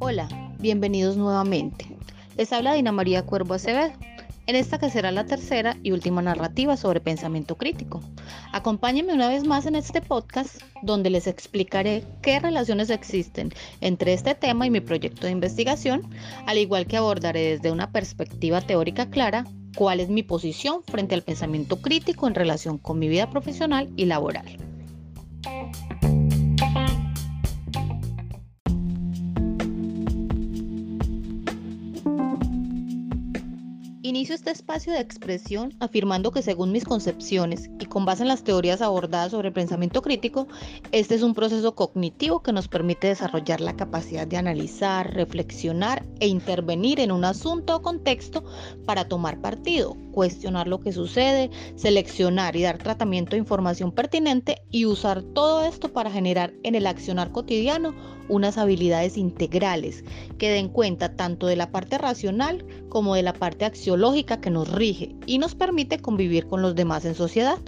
Hola, bienvenidos nuevamente. Les habla Dina María Cuervo Acevedo en esta que será la tercera y última narrativa sobre pensamiento crítico. Acompáñenme una vez más en este podcast donde les explicaré qué relaciones existen entre este tema y mi proyecto de investigación, al igual que abordaré desde una perspectiva teórica clara cuál es mi posición frente al pensamiento crítico en relación con mi vida profesional y laboral. Inicio este espacio de expresión afirmando que según mis concepciones y con base en las teorías abordadas sobre el pensamiento crítico, este es un proceso cognitivo que nos permite desarrollar la capacidad de analizar, reflexionar e intervenir en un asunto o contexto para tomar partido, cuestionar lo que sucede, seleccionar y dar tratamiento a información pertinente y usar todo esto para generar en el accionar cotidiano unas habilidades integrales que den cuenta tanto de la parte racional como de la parte axiológica que nos rige y nos permite convivir con los demás en sociedad.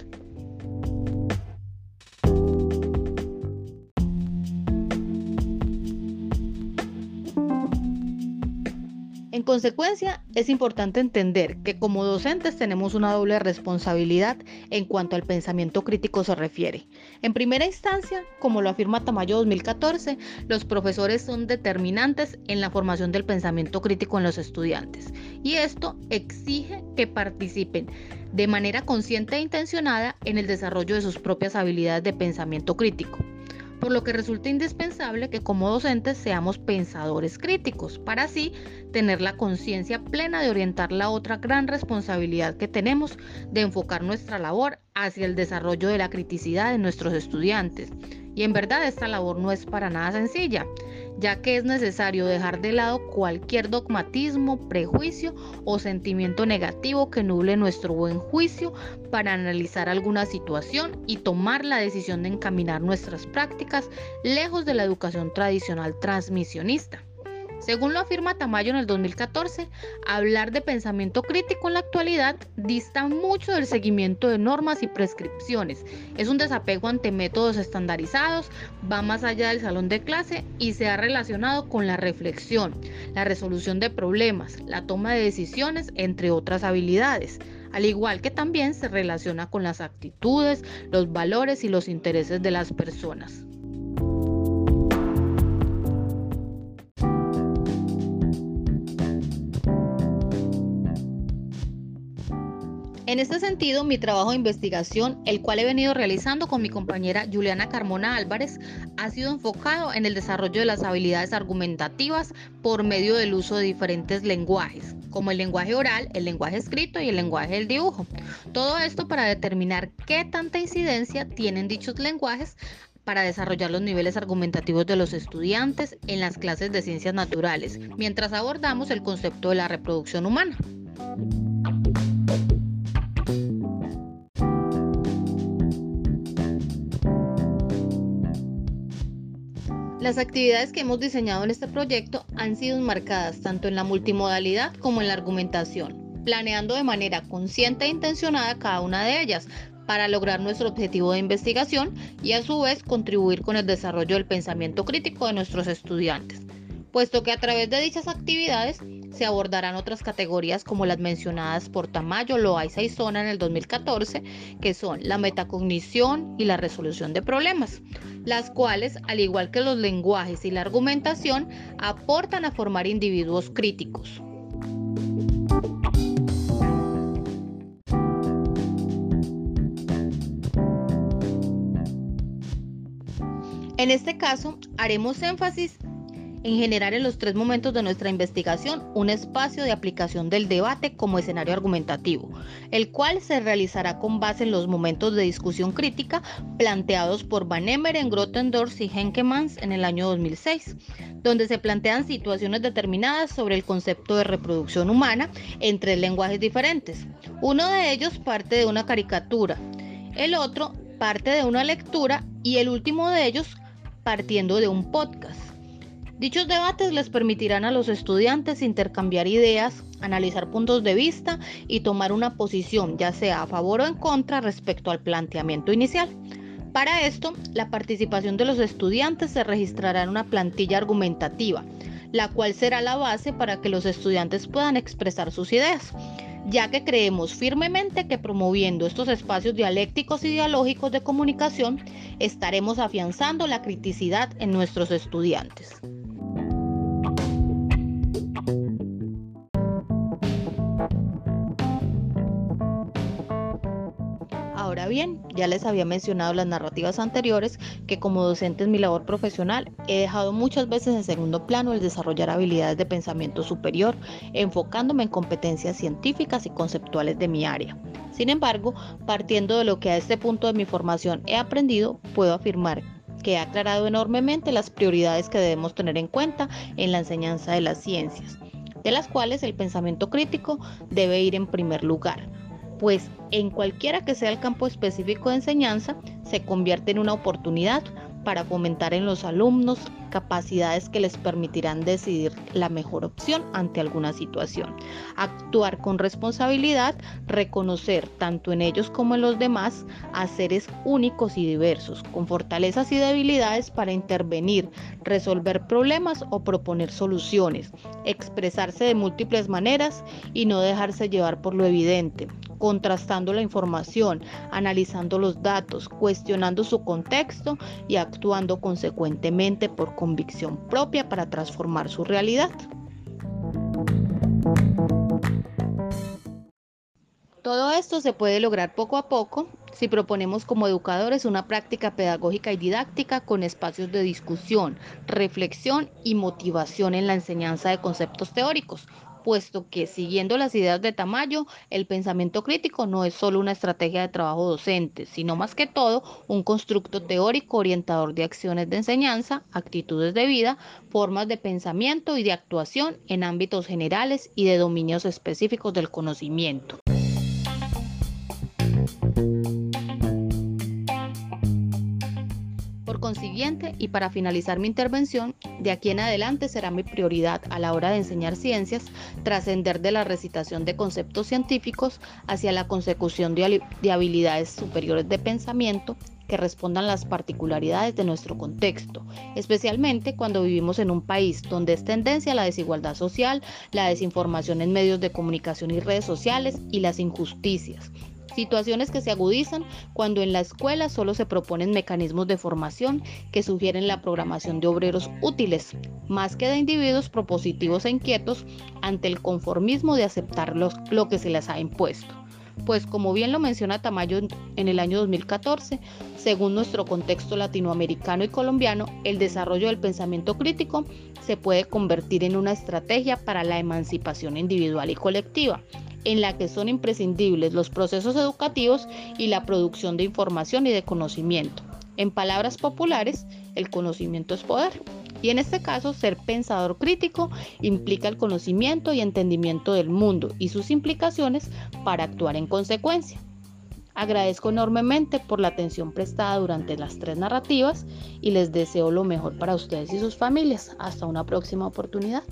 En consecuencia, es importante entender que como docentes tenemos una doble responsabilidad en cuanto al pensamiento crítico se refiere. En primera instancia, como lo afirma Tamayo 2014, los profesores son determinantes en la formación del pensamiento crítico en los estudiantes y esto exige que participen de manera consciente e intencionada en el desarrollo de sus propias habilidades de pensamiento crítico por lo que resulta indispensable que como docentes seamos pensadores críticos, para así tener la conciencia plena de orientar la otra gran responsabilidad que tenemos de enfocar nuestra labor hacia el desarrollo de la criticidad de nuestros estudiantes. Y en verdad esta labor no es para nada sencilla ya que es necesario dejar de lado cualquier dogmatismo, prejuicio o sentimiento negativo que nuble nuestro buen juicio para analizar alguna situación y tomar la decisión de encaminar nuestras prácticas lejos de la educación tradicional transmisionista. Según lo afirma Tamayo en el 2014, hablar de pensamiento crítico en la actualidad dista mucho del seguimiento de normas y prescripciones. Es un desapego ante métodos estandarizados, va más allá del salón de clase y se ha relacionado con la reflexión, la resolución de problemas, la toma de decisiones, entre otras habilidades al igual que también se relaciona con las actitudes, los valores y los intereses de las personas. En este sentido, mi trabajo de investigación, el cual he venido realizando con mi compañera Juliana Carmona Álvarez, ha sido enfocado en el desarrollo de las habilidades argumentativas por medio del uso de diferentes lenguajes, como el lenguaje oral, el lenguaje escrito y el lenguaje del dibujo. Todo esto para determinar qué tanta incidencia tienen dichos lenguajes para desarrollar los niveles argumentativos de los estudiantes en las clases de ciencias naturales, mientras abordamos el concepto de la reproducción humana. Las actividades que hemos diseñado en este proyecto han sido marcadas tanto en la multimodalidad como en la argumentación, planeando de manera consciente e intencionada cada una de ellas para lograr nuestro objetivo de investigación y a su vez contribuir con el desarrollo del pensamiento crítico de nuestros estudiantes, puesto que a través de dichas actividades se abordarán otras categorías como las mencionadas por Tamayo, Loaiza y Zona en el 2014, que son la metacognición y la resolución de problemas, las cuales, al igual que los lenguajes y la argumentación, aportan a formar individuos críticos. En este caso, haremos énfasis en generar en los tres momentos de nuestra investigación un espacio de aplicación del debate como escenario argumentativo, el cual se realizará con base en los momentos de discusión crítica planteados por Van Emeren, Grotendorf y Henkemans en el año 2006, donde se plantean situaciones determinadas sobre el concepto de reproducción humana en tres lenguajes diferentes. Uno de ellos parte de una caricatura, el otro parte de una lectura y el último de ellos partiendo de un podcast. Dichos debates les permitirán a los estudiantes intercambiar ideas, analizar puntos de vista y tomar una posición, ya sea a favor o en contra respecto al planteamiento inicial. Para esto, la participación de los estudiantes se registrará en una plantilla argumentativa, la cual será la base para que los estudiantes puedan expresar sus ideas ya que creemos firmemente que promoviendo estos espacios dialécticos y dialógicos de comunicación estaremos afianzando la criticidad en nuestros estudiantes. Bien, ya les había mencionado las narrativas anteriores que como docente en mi labor profesional he dejado muchas veces en segundo plano el desarrollar habilidades de pensamiento superior, enfocándome en competencias científicas y conceptuales de mi área. Sin embargo, partiendo de lo que a este punto de mi formación he aprendido, puedo afirmar que he aclarado enormemente las prioridades que debemos tener en cuenta en la enseñanza de las ciencias, de las cuales el pensamiento crítico debe ir en primer lugar pues en cualquiera que sea el campo específico de enseñanza, se convierte en una oportunidad para fomentar en los alumnos capacidades que les permitirán decidir la mejor opción ante alguna situación. Actuar con responsabilidad, reconocer tanto en ellos como en los demás a seres únicos y diversos, con fortalezas y debilidades para intervenir, resolver problemas o proponer soluciones, expresarse de múltiples maneras y no dejarse llevar por lo evidente, contrastando la información, analizando los datos, cuestionando su contexto y actuando consecuentemente por convicción propia para transformar su realidad. Todo esto se puede lograr poco a poco si proponemos como educadores una práctica pedagógica y didáctica con espacios de discusión, reflexión y motivación en la enseñanza de conceptos teóricos, puesto que siguiendo las ideas de Tamayo, el pensamiento crítico no es solo una estrategia de trabajo docente, sino más que todo un constructo teórico orientador de acciones de enseñanza, actitudes de vida, formas de pensamiento y de actuación en ámbitos generales y de dominios específicos del conocimiento. Consiguiente, y para finalizar mi intervención, de aquí en adelante será mi prioridad a la hora de enseñar ciencias trascender de la recitación de conceptos científicos hacia la consecución de, de habilidades superiores de pensamiento que respondan las particularidades de nuestro contexto, especialmente cuando vivimos en un país donde es tendencia la desigualdad social, la desinformación en medios de comunicación y redes sociales y las injusticias, situaciones que se agudizan cuando en la escuela solo se proponen mecanismos de formación que sugieren la programación de obreros útiles, más que de individuos propositivos e inquietos ante el conformismo de aceptar lo que se les ha impuesto. Pues como bien lo menciona Tamayo en el año 2014, según nuestro contexto latinoamericano y colombiano, el desarrollo del pensamiento crítico se puede convertir en una estrategia para la emancipación individual y colectiva, en la que son imprescindibles los procesos educativos y la producción de información y de conocimiento. En palabras populares, el conocimiento es poder. Y en este caso, ser pensador crítico implica el conocimiento y entendimiento del mundo y sus implicaciones para actuar en consecuencia. Agradezco enormemente por la atención prestada durante las tres narrativas y les deseo lo mejor para ustedes y sus familias. Hasta una próxima oportunidad.